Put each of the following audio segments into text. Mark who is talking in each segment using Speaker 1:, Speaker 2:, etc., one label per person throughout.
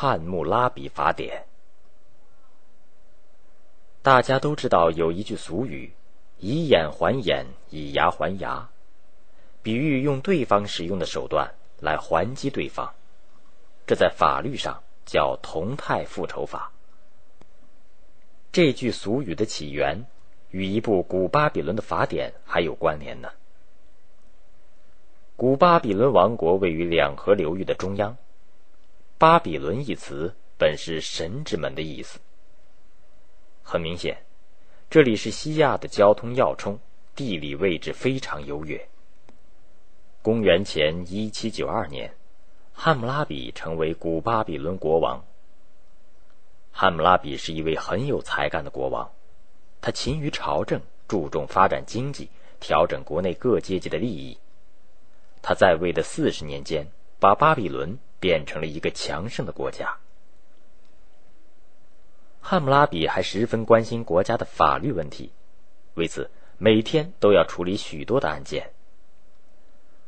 Speaker 1: 汉谟拉比法典。大家都知道有一句俗语：“以眼还眼，以牙还牙”，比喻用对方使用的手段来还击对方。这在法律上叫同态复仇法。这句俗语的起源与一部古巴比伦的法典还有关联呢。古巴比伦王国位于两河流域的中央。巴比伦一词本是神之门的意思。很明显，这里是西亚的交通要冲，地理位置非常优越。公元前一七九二年，汉姆拉比成为古巴比伦国王。汉姆拉比是一位很有才干的国王，他勤于朝政，注重发展经济，调整国内各阶级的利益。他在位的四十年间，把巴比伦变成了一个强盛的国家。汉姆拉比还十分关心国家的法律问题，为此每天都要处理许多的案件。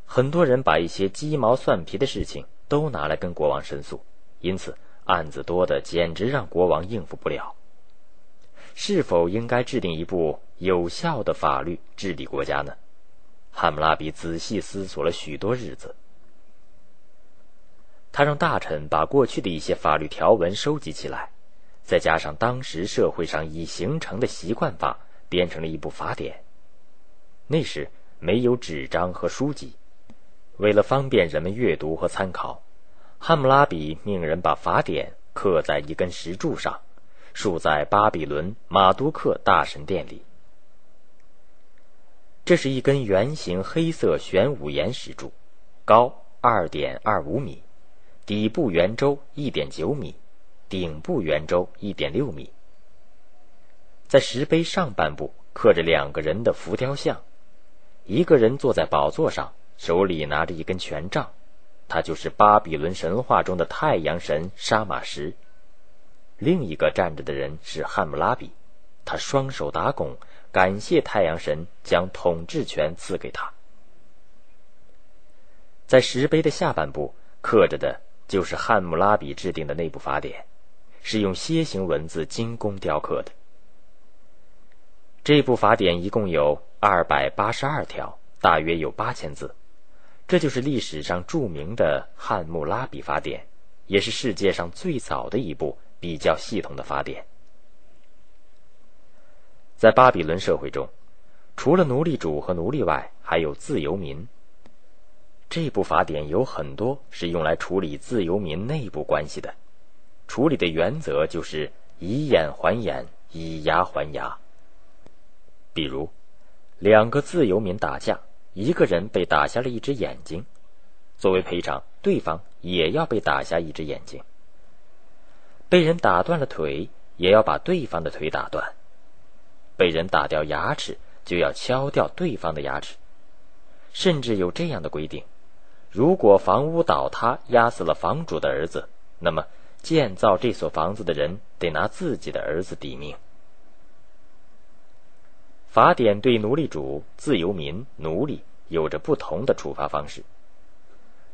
Speaker 1: 很多人把一些鸡毛蒜皮的事情都拿来跟国王申诉，因此案子多的简直让国王应付不了。是否应该制定一部有效的法律治理国家呢？汉姆拉比仔细思索了许多日子，他让大臣把过去的一些法律条文收集起来，再加上当时社会上已形成的习惯法，编成了一部法典。那时没有纸张和书籍，为了方便人们阅读和参考，汉谟拉比命人把法典刻在一根石柱上，竖在巴比伦马都克大神殿里。这是一根圆形黑色玄武岩石柱，高二点二五米，底部圆周一点九米，顶部圆周一点六米。在石碑上半部刻着两个人的浮雕像，一个人坐在宝座上，手里拿着一根权杖，他就是巴比伦神话中的太阳神沙马什。另一个站着的人是汉姆拉比，他双手打拱。感谢太阳神将统治权赐给他。在石碑的下半部刻着的就是汉谟拉比制定的那部法典，是用楔形文字精工雕刻的。这部法典一共有二百八十二条，大约有八千字，这就是历史上著名的汉谟拉比法典，也是世界上最早的一部比较系统的法典。在巴比伦社会中，除了奴隶主和奴隶外，还有自由民。这部法典有很多是用来处理自由民内部关系的，处理的原则就是以眼还眼，以牙还牙。比如，两个自由民打架，一个人被打瞎了一只眼睛，作为赔偿，对方也要被打瞎一只眼睛。被人打断了腿，也要把对方的腿打断。被人打掉牙齿，就要敲掉对方的牙齿，甚至有这样的规定：如果房屋倒塌压死了房主的儿子，那么建造这所房子的人得拿自己的儿子抵命。法典对奴隶主、自由民、奴隶有着不同的处罚方式。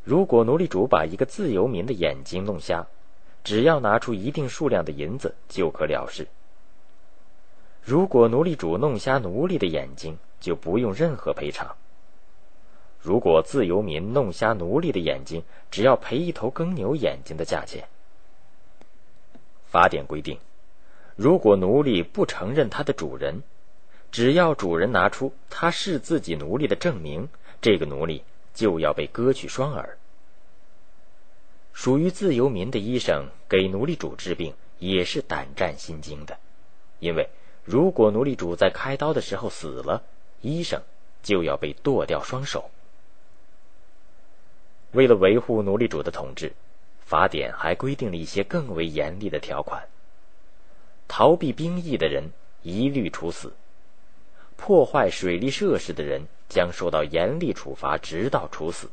Speaker 1: 如果奴隶主把一个自由民的眼睛弄瞎，只要拿出一定数量的银子就可了事。如果奴隶主弄瞎奴隶的眼睛，就不用任何赔偿。如果自由民弄瞎奴隶的眼睛，只要赔一头耕牛眼睛的价钱。法典规定，如果奴隶不承认他的主人，只要主人拿出他是自己奴隶的证明，这个奴隶就要被割去双耳。属于自由民的医生给奴隶主治病也是胆战心惊的，因为。如果奴隶主在开刀的时候死了，医生就要被剁掉双手。为了维护奴隶主的统治，法典还规定了一些更为严厉的条款：逃避兵役的人一律处死；破坏水利设施的人将受到严厉处罚，直到处死；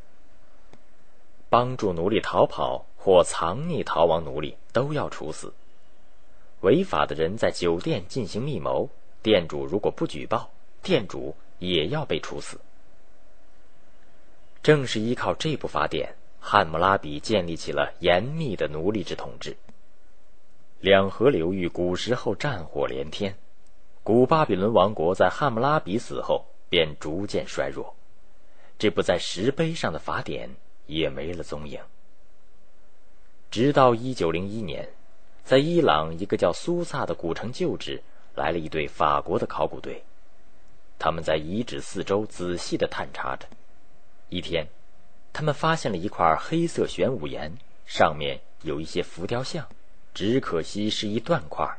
Speaker 1: 帮助奴隶逃跑或藏匿逃亡奴隶都要处死。违法的人在酒店进行密谋，店主如果不举报，店主也要被处死。正是依靠这部法典，汉谟拉比建立起了严密的奴隶制统治。两河流域古时候战火连天，古巴比伦王国在汉谟拉比死后便逐渐衰弱，这部在石碑上的法典也没了踪影。直到一九零一年，在伊朗一个叫苏萨的古城旧址来了一队法国的考古队，他们在遗址四周仔细的探查着。一天，他们发现了一块黑色玄武岩，上面有一些浮雕像，只可惜是一断块。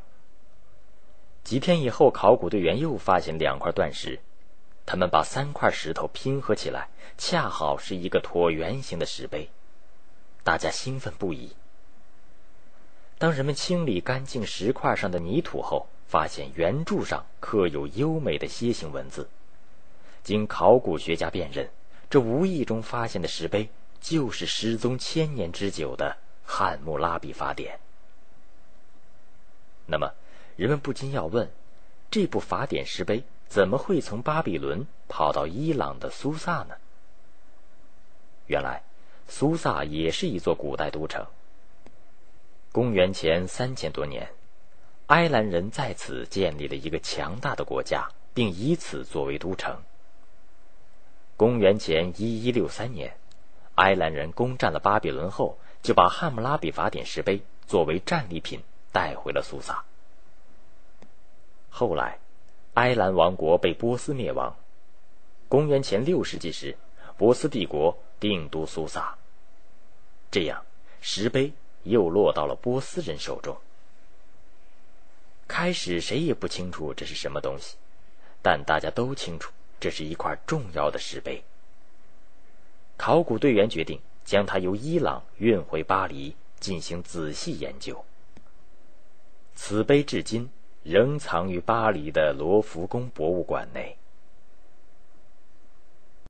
Speaker 1: 几天以后，考古队员又发现两块断石，他们把三块石头拼合起来，恰好是一个椭圆形的石碑，大家兴奋不已。当人们清理干净石块上的泥土后，发现圆柱上刻有优美的楔形文字，经考古学家辨认。这无意中发现的石碑，就是失踪千年之久的汉谟拉比法典。那么，人们不禁要问：这部法典石碑怎么会从巴比伦跑到伊朗的苏萨呢？原来，苏萨也是一座古代都城。公元前三千多年，埃兰人在此建立了一个强大的国家，并以此作为都城。公元前一一六三年，埃兰人攻占了巴比伦后，就把汉谟拉比法典石碑作为战利品带回了苏萨。后来，埃兰王国被波斯灭亡。公元前六世纪时，波斯帝国定都苏萨。这样，石碑又落到了波斯人手中。开始谁也不清楚这是什么东西，但大家都清楚。这是一块重要的石碑。考古队员决定将它由伊朗运回巴黎进行仔细研究。此碑至今仍藏于巴黎的罗浮宫博物馆内。